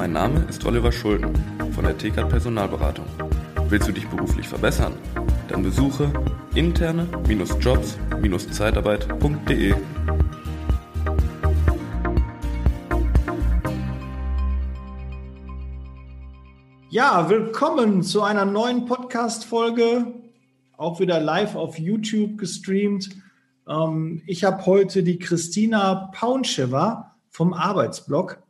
Mein Name ist Oliver Schulden von der TK Personalberatung. Willst du dich beruflich verbessern? Dann besuche interne-jobs-zeitarbeit.de. Ja, willkommen zu einer neuen Podcast-Folge, auch wieder live auf YouTube gestreamt. Ähm, ich habe heute die Christina Paunschewa vom Arbeitsblog.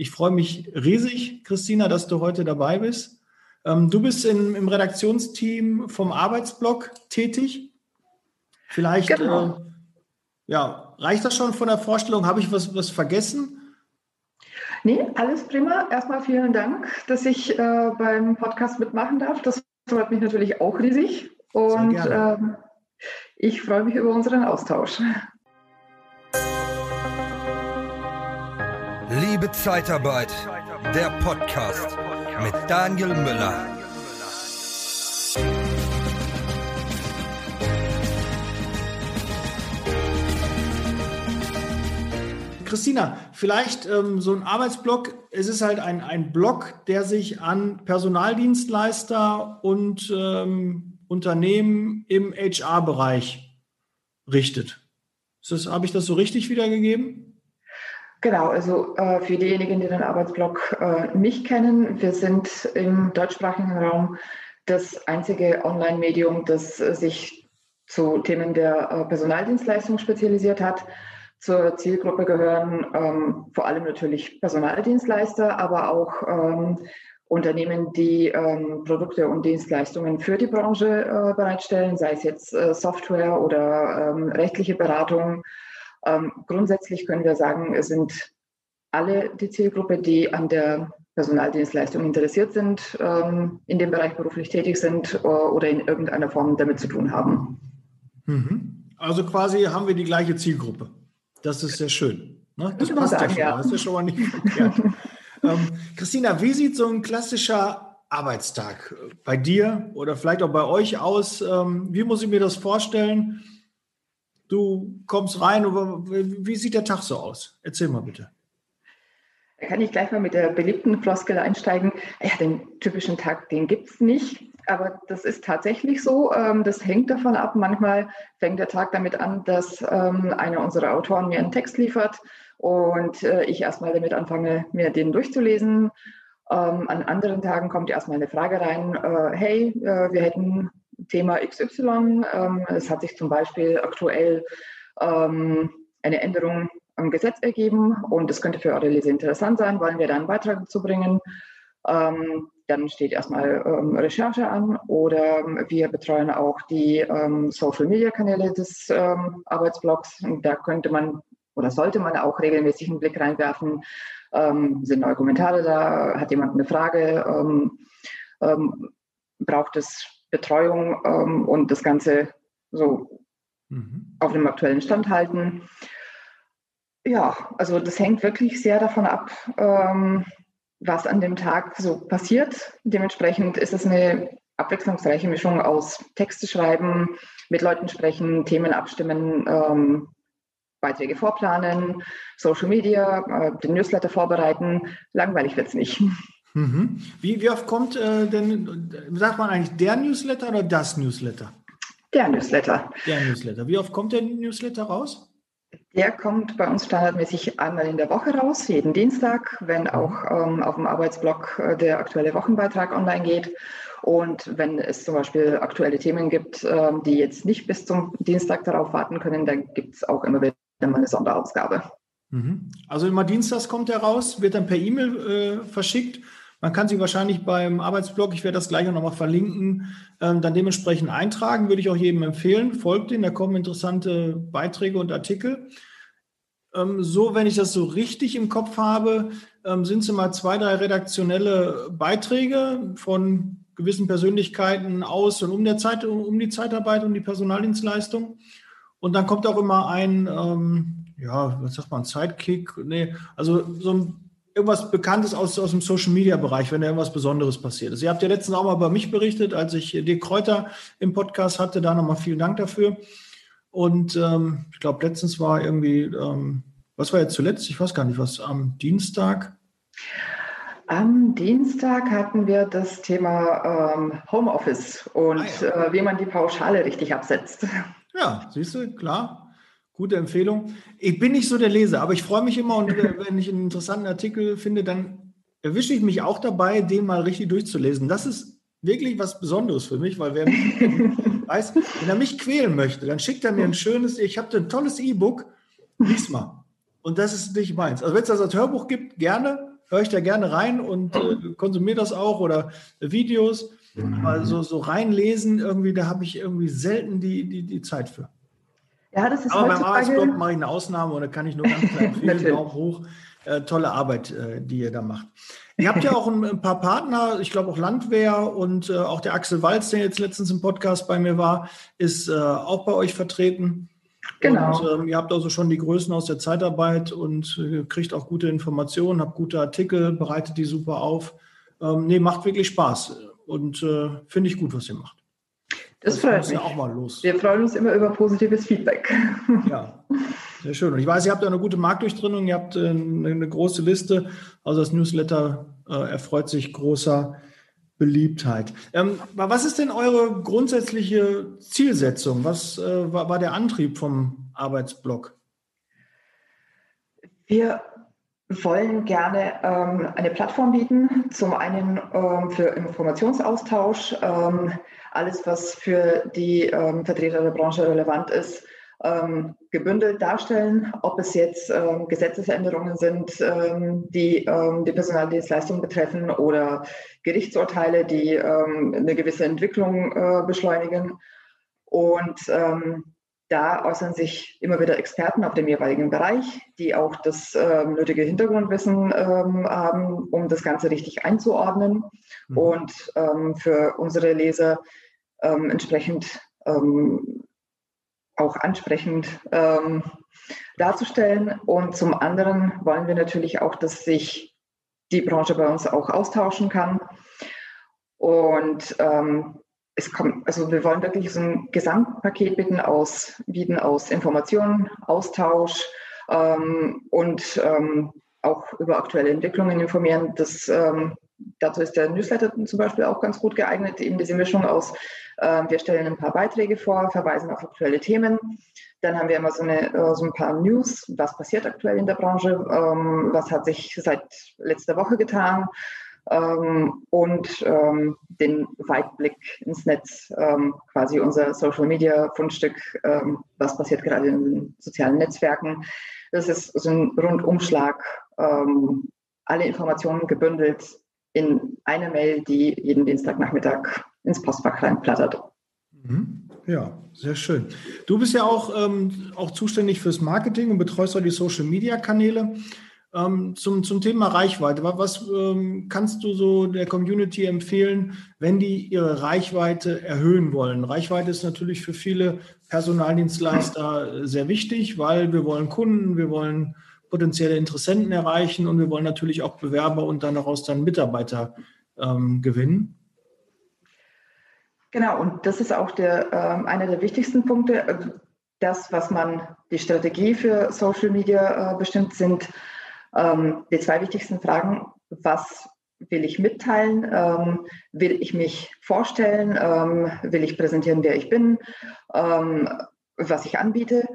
Ich freue mich riesig, Christina, dass du heute dabei bist. Ähm, du bist in, im Redaktionsteam vom Arbeitsblog tätig. Vielleicht genau. äh, ja, reicht das schon von der Vorstellung? Habe ich was, was vergessen? Nee, alles prima. Erstmal vielen Dank, dass ich äh, beim Podcast mitmachen darf. Das freut mich natürlich auch riesig. Und ähm, ich freue mich über unseren Austausch. Liebe Zeitarbeit, der Podcast mit Daniel Müller. Christina, vielleicht ähm, so ein Arbeitsblock. Es ist halt ein, ein Blog, der sich an Personaldienstleister und ähm, Unternehmen im HR-Bereich richtet. Habe ich das so richtig wiedergegeben? Genau, also äh, für diejenigen, die den Arbeitsblock äh, nicht kennen, wir sind im deutschsprachigen Raum das einzige Online-Medium, das sich zu Themen der äh, Personaldienstleistung spezialisiert hat. Zur Zielgruppe gehören ähm, vor allem natürlich Personaldienstleister, aber auch ähm, Unternehmen, die ähm, Produkte und Dienstleistungen für die Branche äh, bereitstellen, sei es jetzt äh, Software oder ähm, rechtliche Beratung. Ähm, grundsätzlich können wir sagen, es sind alle die Zielgruppe, die an der Personaldienstleistung interessiert sind, ähm, in dem Bereich beruflich tätig sind äh, oder in irgendeiner Form damit zu tun haben. Mhm. Also quasi haben wir die gleiche Zielgruppe. Das ist sehr schön. Ne? Das passt sagen, ja, Das ist schon mal nicht verkehrt. ähm, Christina, wie sieht so ein klassischer Arbeitstag bei dir oder vielleicht auch bei euch aus? Ähm, wie muss ich mir das vorstellen? Du kommst rein, wie sieht der Tag so aus? Erzähl mal bitte. Da kann ich gleich mal mit der beliebten Floskel einsteigen. Ja, den typischen Tag, den gibt es nicht. Aber das ist tatsächlich so. Ähm, das hängt davon ab. Manchmal fängt der Tag damit an, dass ähm, einer unserer Autoren mir einen Text liefert und äh, ich erstmal damit anfange, mir den durchzulesen. Ähm, an anderen Tagen kommt erstmal eine Frage rein, äh, hey, äh, wir hätten Thema XY. es hat sich zum Beispiel aktuell eine Änderung am Gesetz ergeben und es könnte für eure Leser interessant sein, wollen wir da einen Beitrag dazu bringen. Ähm, dann steht erstmal ähm, Recherche an oder wir betreuen auch die ähm, Social-Media-Kanäle des ähm, Arbeitsblocks. Und da könnte man oder sollte man auch regelmäßig einen Blick reinwerfen. Ähm, sind neue Kommentare da? Hat jemand eine Frage? Ähm, braucht es Betreuung und das Ganze so mhm. auf dem aktuellen Stand halten? Ja, also das hängt wirklich sehr davon ab, was an dem Tag so passiert. Dementsprechend ist es eine abwechslungsreiche Mischung aus Texte schreiben, mit Leuten sprechen, Themen abstimmen, ähm, Beiträge vorplanen, Social Media, äh, den Newsletter vorbereiten. Langweilig wird es nicht. Mhm. Wie, wie oft kommt äh, denn, sagt man eigentlich der Newsletter oder das Newsletter? Der Newsletter. Der Newsletter. Wie oft kommt der Newsletter raus? Der kommt bei uns standardmäßig einmal in der Woche raus, jeden Dienstag, wenn auch ähm, auf dem Arbeitsblock äh, der aktuelle Wochenbeitrag online geht. Und wenn es zum Beispiel aktuelle Themen gibt, ähm, die jetzt nicht bis zum Dienstag darauf warten können, dann gibt es auch immer wieder mal eine Sonderausgabe. Mhm. Also immer dienstags kommt der raus, wird dann per E-Mail äh, verschickt man kann sich wahrscheinlich beim Arbeitsblog, ich werde das gleich auch nochmal verlinken, ähm, dann dementsprechend eintragen. Würde ich auch jedem empfehlen. Folgt den, da kommen interessante Beiträge und Artikel. Ähm, so, wenn ich das so richtig im Kopf habe, ähm, sind es immer zwei, drei redaktionelle Beiträge von gewissen Persönlichkeiten aus und um, der Zeit, um die Zeitarbeit und die Personaldienstleistung. Und dann kommt auch immer ein, ja, was sagt man, Sidekick? Nee, also so ein irgendwas Bekanntes aus, aus dem Social Media Bereich, wenn da irgendwas Besonderes passiert ist. Ihr habt ja letztens auch mal über mich berichtet, als ich Dirk Kräuter im Podcast hatte. Da nochmal vielen Dank dafür. Und ähm, ich glaube, letztens war irgendwie, ähm, was war jetzt zuletzt? Ich weiß gar nicht, was am Dienstag. Am Dienstag hatten wir das Thema ähm, Homeoffice und ah, ja. äh, wie man die Pauschale richtig absetzt. Ja, siehst du, klar. Gute Empfehlung. Ich bin nicht so der Leser, aber ich freue mich immer und wenn ich einen interessanten Artikel finde, dann erwische ich mich auch dabei, den mal richtig durchzulesen. Das ist wirklich was Besonderes für mich, weil wer weiß, wenn er mich quälen möchte, dann schickt er mir ein schönes, ich habe ein tolles E-Book, lies mal. Und das ist nicht meins. Also wenn es das als Hörbuch gibt, gerne, höre ich da gerne rein und äh, konsumiere das auch oder Videos. Also so reinlesen, irgendwie, da habe ich irgendwie selten die, die, die Zeit für. Ja, das ist Aber beim Arbeitsblog mache ich eine Ausnahme und da kann ich nur ganz klar empfehlen, Daumen hoch. Äh, tolle Arbeit, äh, die ihr da macht. Ihr habt ja auch ein, ein paar Partner, ich glaube auch Landwehr und äh, auch der Axel Walz, der jetzt letztens im Podcast bei mir war, ist äh, auch bei euch vertreten. Genau. Und ähm, ihr habt also schon die Größen aus der Zeitarbeit und äh, kriegt auch gute Informationen, habt gute Artikel, bereitet die super auf. Ähm, nee, macht wirklich Spaß und äh, finde ich gut, was ihr macht. Das, das freut mich. Ja auch mal los. Wir freuen uns immer über positives Feedback. Ja, sehr schön. Und ich weiß, ihr habt eine gute Marktdurchdringung, ihr habt eine, äh, eine große Liste. Also das Newsletter äh, erfreut sich großer Beliebtheit. Ähm, was ist denn eure grundsätzliche Zielsetzung? Was äh, war, war, der Antrieb vom Arbeitsblock? Wir wollen gerne ähm, eine Plattform bieten, zum einen ähm, für Informationsaustausch, ähm, alles, was für die ähm, Vertreter der Branche relevant ist, ähm, gebündelt darstellen, ob es jetzt ähm, Gesetzesänderungen sind, die die Personaldienstleistung betreffen oder Gerichtsurteile, die eine gewisse Entwicklung äh, beschleunigen. Und ähm, da äußern sich immer wieder Experten auf dem jeweiligen Bereich, die auch das ähm, nötige Hintergrundwissen ähm, haben, um das Ganze richtig einzuordnen mhm. und ähm, für unsere Leser ähm, entsprechend ähm, auch ansprechend ähm, darzustellen. Und zum anderen wollen wir natürlich auch, dass sich die Branche bei uns auch austauschen kann. Und es kommt, also wir wollen wirklich so ein Gesamtpaket bieten aus, bieten aus Informationen, Austausch ähm, und ähm, auch über aktuelle Entwicklungen informieren. Das, ähm, dazu ist der Newsletter zum Beispiel auch ganz gut geeignet, eben diese Mischung aus, äh, wir stellen ein paar Beiträge vor, verweisen auf aktuelle Themen. Dann haben wir immer so, eine, äh, so ein paar News, was passiert aktuell in der Branche, ähm, was hat sich seit letzter Woche getan ähm, und ähm, den Weitblick ins Netz, ähm, quasi unser Social Media Fundstück, ähm, was passiert gerade in den sozialen Netzwerken. Das ist so ein Rundumschlag, ähm, alle Informationen gebündelt in eine Mail, die jeden Dienstagnachmittag ins Postfach reinplattert. Mhm. Ja, sehr schön. Du bist ja auch, ähm, auch zuständig fürs Marketing und betreust auch die Social Media Kanäle. Ähm, zum, zum Thema Reichweite. Was ähm, kannst du so der Community empfehlen, wenn die ihre Reichweite erhöhen wollen? Reichweite ist natürlich für viele Personaldienstleister sehr wichtig, weil wir wollen Kunden, wir wollen potenzielle Interessenten erreichen und wir wollen natürlich auch Bewerber und dann daraus dann Mitarbeiter ähm, gewinnen. Genau, und das ist auch der, äh, einer der wichtigsten Punkte. Das, was man, die Strategie für Social Media äh, bestimmt, sind ähm, die zwei wichtigsten Fragen, was will ich mitteilen? Ähm, will ich mich vorstellen? Ähm, will ich präsentieren, wer ich bin? Ähm, was ich anbiete?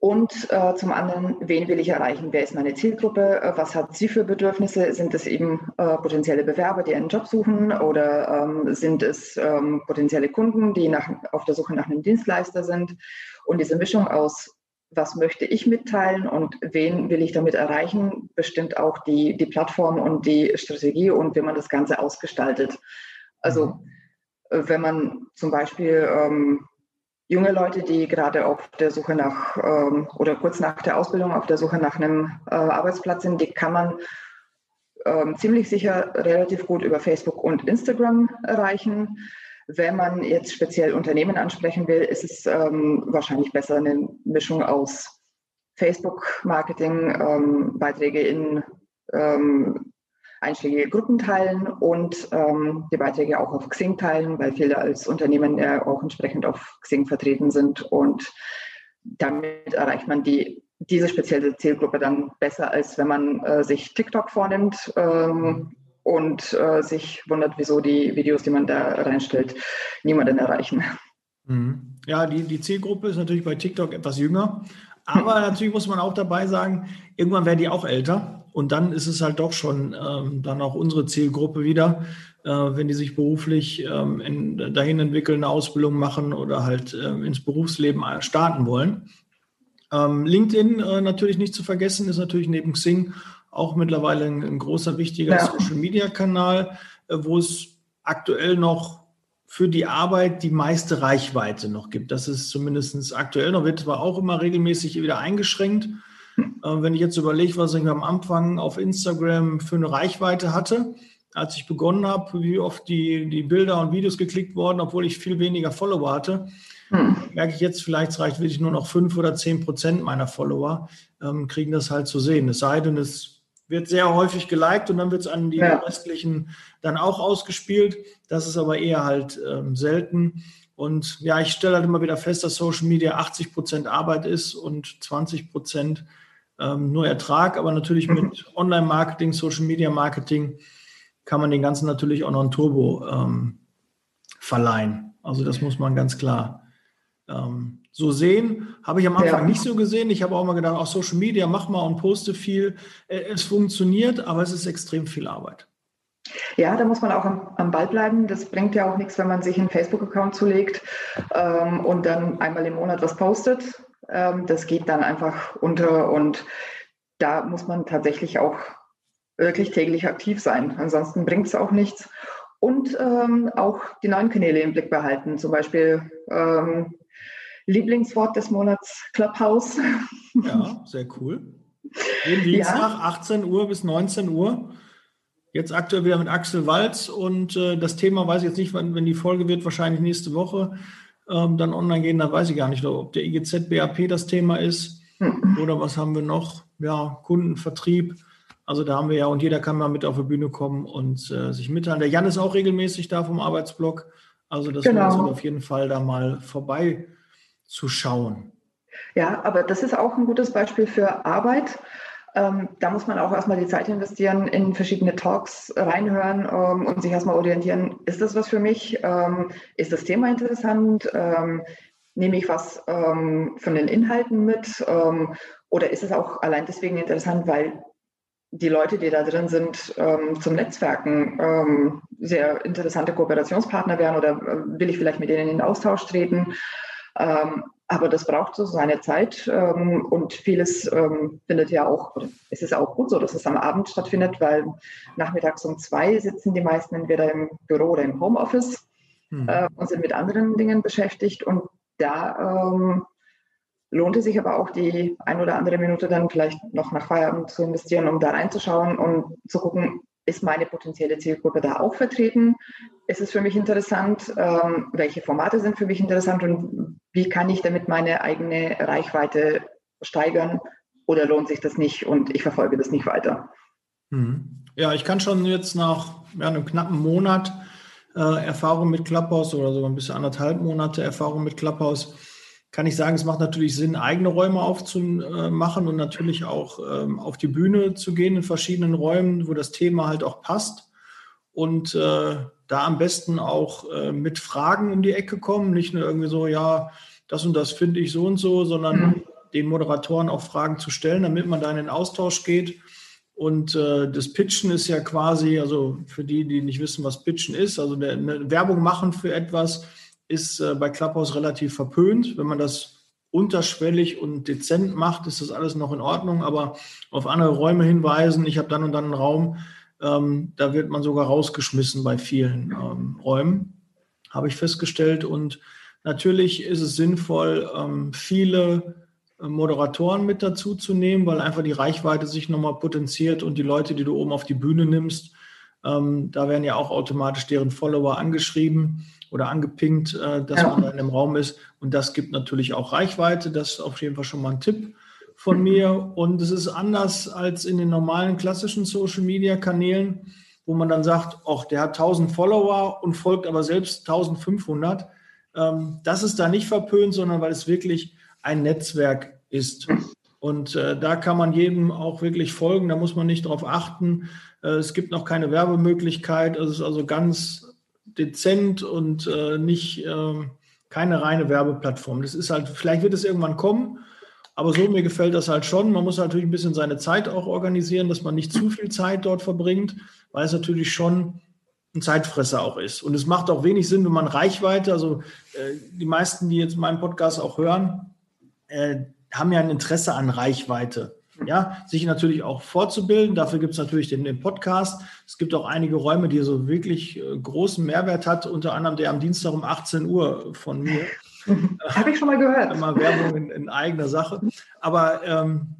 Und äh, zum anderen, wen will ich erreichen? Wer ist meine Zielgruppe? Äh, was hat sie für Bedürfnisse? Sind es eben äh, potenzielle Bewerber, die einen Job suchen? Oder ähm, sind es ähm, potenzielle Kunden, die nach, auf der Suche nach einem Dienstleister sind? Und diese Mischung aus was möchte ich mitteilen und wen will ich damit erreichen, bestimmt auch die, die Plattform und die Strategie und wie man das Ganze ausgestaltet. Also mhm. wenn man zum Beispiel ähm, junge Leute, die gerade auf der Suche nach ähm, oder kurz nach der Ausbildung auf der Suche nach einem äh, Arbeitsplatz sind, die kann man ähm, ziemlich sicher relativ gut über Facebook und Instagram erreichen. Wenn man jetzt speziell Unternehmen ansprechen will, ist es ähm, wahrscheinlich besser eine Mischung aus Facebook-Marketing, ähm, Beiträge in ähm, einschlägige Gruppen teilen und ähm, die Beiträge auch auf Xing teilen, weil viele als Unternehmen ja auch entsprechend auf Xing vertreten sind. Und damit erreicht man die, diese spezielle Zielgruppe dann besser, als wenn man äh, sich TikTok vornimmt ähm, und äh, sich wundert, wieso die Videos, die man da reinstellt, niemanden erreichen. Mhm. Ja, die, die Zielgruppe ist natürlich bei TikTok etwas jünger. Aber natürlich muss man auch dabei sagen, irgendwann werden die auch älter. Und dann ist es halt doch schon ähm, dann auch unsere Zielgruppe wieder, äh, wenn die sich beruflich ähm, in, dahin entwickeln, eine Ausbildung machen oder halt ähm, ins Berufsleben starten wollen. Ähm, LinkedIn äh, natürlich nicht zu vergessen, ist natürlich neben Xing auch mittlerweile ein, ein großer, wichtiger ja. Social-Media-Kanal, äh, wo es aktuell noch für die Arbeit die meiste Reichweite noch gibt. Das ist zumindest aktuell noch, wird zwar auch immer regelmäßig wieder eingeschränkt. Äh, wenn ich jetzt überlege, was ich am Anfang auf Instagram für eine Reichweite hatte, als ich begonnen habe, wie oft die, die Bilder und Videos geklickt wurden, obwohl ich viel weniger Follower hatte, hm. merke ich jetzt, vielleicht reicht wirklich nur noch fünf oder zehn Prozent meiner Follower, ähm, kriegen das halt zu sehen. Es sei denn, es wird sehr häufig geliked und dann wird es an die ja. restlichen dann auch ausgespielt. Das ist aber eher halt ähm, selten. Und ja, ich stelle halt immer wieder fest, dass Social Media 80 Prozent Arbeit ist und 20 Prozent ähm, nur Ertrag. Aber natürlich mhm. mit Online-Marketing, Social Media Marketing kann man den Ganzen natürlich auch noch ein Turbo ähm, verleihen. Also das muss man ganz klar ähm, so sehen. Habe ich am Anfang ja. nicht so gesehen. Ich habe auch mal gedacht, auch Social Media, mach mal und poste viel. Äh, es funktioniert, aber es ist extrem viel Arbeit. Ja, da muss man auch am, am Ball bleiben. Das bringt ja auch nichts, wenn man sich einen Facebook-Account zulegt ähm, und dann einmal im Monat was postet. Ähm, das geht dann einfach unter und da muss man tatsächlich auch wirklich täglich aktiv sein. Ansonsten bringt es auch nichts. Und ähm, auch die neuen Kanäle im Blick behalten, zum Beispiel ähm, Lieblingswort des Monats Clubhouse. Ja, sehr cool. Jeden Dienstag, ja. 18 Uhr bis 19 Uhr. Jetzt aktuell wieder mit Axel Walz und äh, das Thema weiß ich jetzt nicht, wann, wenn die Folge wird, wahrscheinlich nächste Woche ähm, dann online gehen, da weiß ich gar nicht, ob der IGZ BAP das Thema ist mhm. oder was haben wir noch? Ja, Kundenvertrieb. Also da haben wir ja und jeder kann mal mit auf die Bühne kommen und äh, sich mitteilen. Der Jan ist auch regelmäßig da vom Arbeitsblock. Also das genau. sich auf jeden Fall da mal vorbei zu schauen. Ja, aber das ist auch ein gutes Beispiel für Arbeit. Ähm, da muss man auch erstmal die Zeit investieren, in verschiedene Talks reinhören ähm, und sich erstmal orientieren, ist das was für mich? Ähm, ist das Thema interessant? Ähm, nehme ich was ähm, von den Inhalten mit? Ähm, oder ist es auch allein deswegen interessant, weil die Leute, die da drin sind, zum Netzwerken sehr interessante Kooperationspartner wären oder äh, will ich vielleicht mit denen in den Austausch treten? Ähm, aber das braucht so seine Zeit ähm, und vieles ähm, findet ja auch, es ist auch gut so, dass es am Abend stattfindet, weil nachmittags um zwei sitzen die meisten entweder im Büro oder im Homeoffice hm. äh, und sind mit anderen Dingen beschäftigt und da ähm, lohnt es sich aber auch die ein oder andere Minute dann vielleicht noch nach Feierabend zu investieren, um da reinzuschauen und zu gucken, ist meine potenzielle Zielgruppe da auch vertreten? Ist es für mich interessant? Ähm, welche Formate sind für mich interessant und wie kann ich damit meine eigene Reichweite steigern? Oder lohnt sich das nicht und ich verfolge das nicht weiter? Hm. Ja, ich kann schon jetzt nach ja, einem knappen Monat äh, Erfahrung mit Clubhouse oder sogar ein bisschen anderthalb Monate Erfahrung mit Clubhouse kann ich sagen, es macht natürlich Sinn, eigene Räume aufzumachen und natürlich auch ähm, auf die Bühne zu gehen in verschiedenen Räumen, wo das Thema halt auch passt. Und äh, da am besten auch äh, mit Fragen um die Ecke kommen, nicht nur irgendwie so, ja, das und das finde ich so und so, sondern mhm. den Moderatoren auch Fragen zu stellen, damit man da in den Austausch geht. Und äh, das Pitchen ist ja quasi, also für die, die nicht wissen, was Pitchen ist, also eine, eine Werbung machen für etwas, ist äh, bei Clubhouse relativ verpönt. Wenn man das unterschwellig und dezent macht, ist das alles noch in Ordnung, aber auf andere Räume hinweisen, ich habe dann und dann einen Raum, ähm, da wird man sogar rausgeschmissen bei vielen ähm, Räumen, habe ich festgestellt. Und natürlich ist es sinnvoll, ähm, viele äh, Moderatoren mit dazu zu nehmen, weil einfach die Reichweite sich nochmal potenziert und die Leute, die du oben auf die Bühne nimmst, ähm, da werden ja auch automatisch deren Follower angeschrieben oder angepinkt, äh, dass ja. man da in dem Raum ist. Und das gibt natürlich auch Reichweite. Das ist auf jeden Fall schon mal ein Tipp von mir. Und es ist anders als in den normalen klassischen Social-Media-Kanälen, wo man dann sagt, ach, der hat 1000 Follower und folgt aber selbst 1500. Ähm, das ist da nicht verpönt, sondern weil es wirklich ein Netzwerk ist. Und äh, da kann man jedem auch wirklich folgen, da muss man nicht darauf achten. Äh, es gibt noch keine Werbemöglichkeit, es ist also ganz dezent und äh, nicht ähm, keine reine Werbeplattform. Das ist halt, vielleicht wird es irgendwann kommen, aber so mir gefällt das halt schon. Man muss natürlich ein bisschen seine Zeit auch organisieren, dass man nicht zu viel Zeit dort verbringt, weil es natürlich schon ein Zeitfresser auch ist. Und es macht auch wenig Sinn, wenn man Reichweite, also äh, die meisten, die jetzt meinen Podcast auch hören, äh, haben ja ein Interesse an Reichweite. Ja, sich natürlich auch fortzubilden. Dafür gibt es natürlich den, den, Podcast. Es gibt auch einige Räume, die so wirklich äh, großen Mehrwert hat, unter anderem der am Dienstag um 18 Uhr von mir. Habe ich schon mal gehört. Immer Werbung in, in eigener Sache. Aber ähm,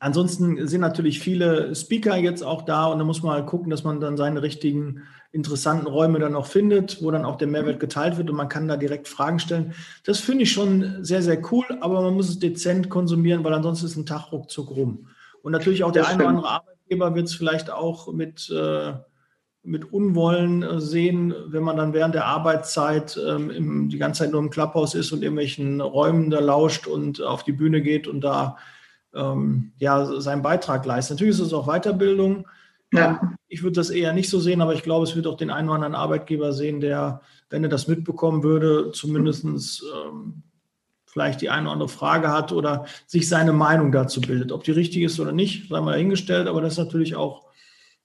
ansonsten sind natürlich viele Speaker jetzt auch da und da muss man halt gucken, dass man dann seine richtigen interessanten Räume dann auch findet, wo dann auch der Mehrwert geteilt wird und man kann da direkt Fragen stellen. Das finde ich schon sehr, sehr cool, aber man muss es dezent konsumieren, weil ansonsten ist ein Tag ruckzuck rum. Und natürlich auch der eine oder andere Arbeitgeber wird es vielleicht auch mit, äh, mit Unwollen äh, sehen, wenn man dann während der Arbeitszeit ähm, im, die ganze Zeit nur im Clubhaus ist und irgendwelchen Räumen da lauscht und auf die Bühne geht und da ähm, ja, seinen Beitrag leistet. Natürlich ist es auch Weiterbildung, ja. Ich würde das eher nicht so sehen, aber ich glaube, es wird auch den einen oder anderen Arbeitgeber sehen, der, wenn er das mitbekommen würde, zumindest ähm, vielleicht die eine oder andere Frage hat oder sich seine Meinung dazu bildet. Ob die richtig ist oder nicht, sei mal dahingestellt, aber das ist natürlich auch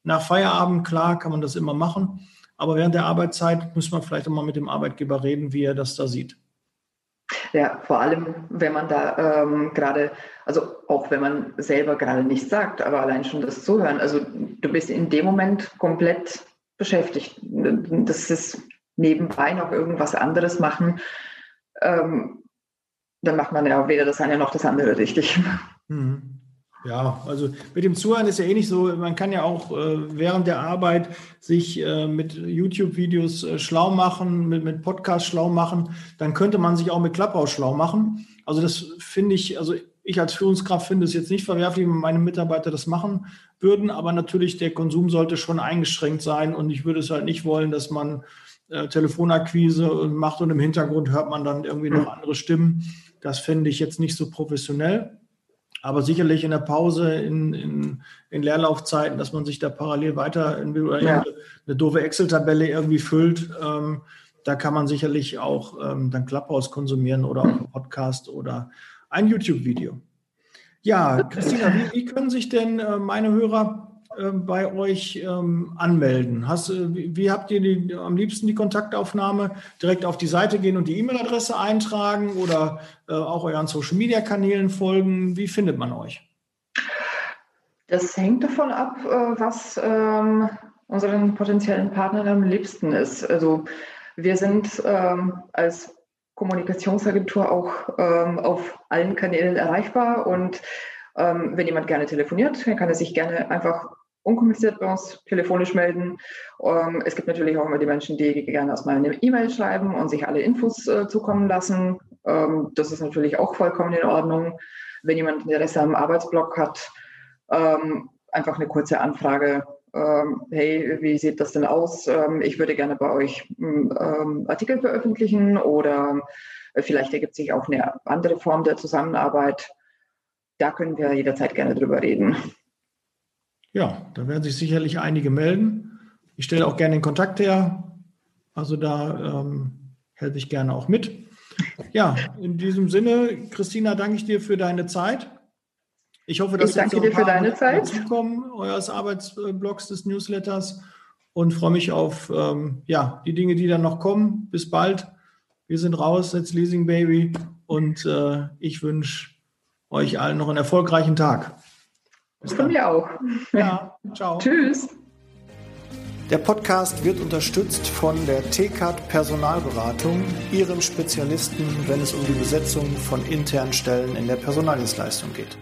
nach Feierabend, klar, kann man das immer machen. Aber während der Arbeitszeit muss man vielleicht auch mal mit dem Arbeitgeber reden, wie er das da sieht. Ja, vor allem, wenn man da ähm, gerade, also auch wenn man selber gerade nichts sagt, aber allein schon das Zuhören, also du bist in dem Moment komplett beschäftigt. Das ist nebenbei noch irgendwas anderes machen, ähm, dann macht man ja weder das eine noch das andere richtig. Mhm. Ja, also mit dem Zuhören ist ja eh nicht so, man kann ja auch äh, während der Arbeit sich äh, mit YouTube-Videos äh, schlau machen, mit, mit Podcasts schlau machen, dann könnte man sich auch mit Clubhouse schlau machen. Also das finde ich, also ich als Führungskraft finde es jetzt nicht verwerflich, wenn meine Mitarbeiter das machen würden, aber natürlich der Konsum sollte schon eingeschränkt sein und ich würde es halt nicht wollen, dass man äh, Telefonakquise macht und im Hintergrund hört man dann irgendwie noch andere Stimmen. Das fände ich jetzt nicht so professionell. Aber sicherlich in der Pause, in, in, in Leerlaufzeiten, dass man sich da parallel weiter oder ja. eine doofe Excel-Tabelle irgendwie füllt, ähm, da kann man sicherlich auch ähm, dann Clubhouse konsumieren oder auch einen Podcast oder ein YouTube-Video. Ja, Christina, wie, wie, können sich denn äh, meine Hörer bei euch ähm, anmelden? Hast, äh, wie, wie, habt ihr die, am liebsten die Kontaktaufnahme? Direkt auf die Seite gehen und die E-Mail-Adresse eintragen oder äh, auch euren Social-Media-Kanälen folgen? Wie findet man euch? Das hängt davon ab, äh, was ähm, unseren potenziellen Partnern am liebsten ist. Also wir sind ähm, als Kommunikationsagentur auch ähm, auf allen Kanälen erreichbar und ähm, wenn jemand gerne telefoniert, dann kann er sich gerne einfach unkompliziert bei uns telefonisch melden. Ähm, es gibt natürlich auch immer die Menschen, die gerne erstmal eine E-Mail schreiben und sich alle Infos äh, zukommen lassen. Ähm, das ist natürlich auch vollkommen in Ordnung. Wenn jemand Interesse am Arbeitsblock hat, ähm, einfach eine kurze Anfrage. Hey, wie sieht das denn aus? Ich würde gerne bei euch ähm, Artikel veröffentlichen oder vielleicht ergibt sich auch eine andere Form der Zusammenarbeit. Da können wir jederzeit gerne drüber reden. Ja, da werden sich sicherlich einige melden. Ich stelle auch gerne den Kontakt her. Also da ähm, helfe ich gerne auch mit. Ja, in diesem Sinne, Christina, danke ich dir für deine Zeit. Ich hoffe, dass ich danke dir für deine Zeit. Zukommen, eures Arbeitsblogs des Newsletters und freue mich auf ähm, ja, die Dinge, die dann noch kommen. Bis bald. Wir sind raus, jetzt Leasing Baby und äh, ich wünsche euch allen noch einen erfolgreichen Tag. Von mir auch. Ja, ciao. Tschüss. Der Podcast wird unterstützt von der TCAT Personalberatung, ihrem Spezialisten, wenn es um die Besetzung von internen Stellen in der Personaldienstleistung geht.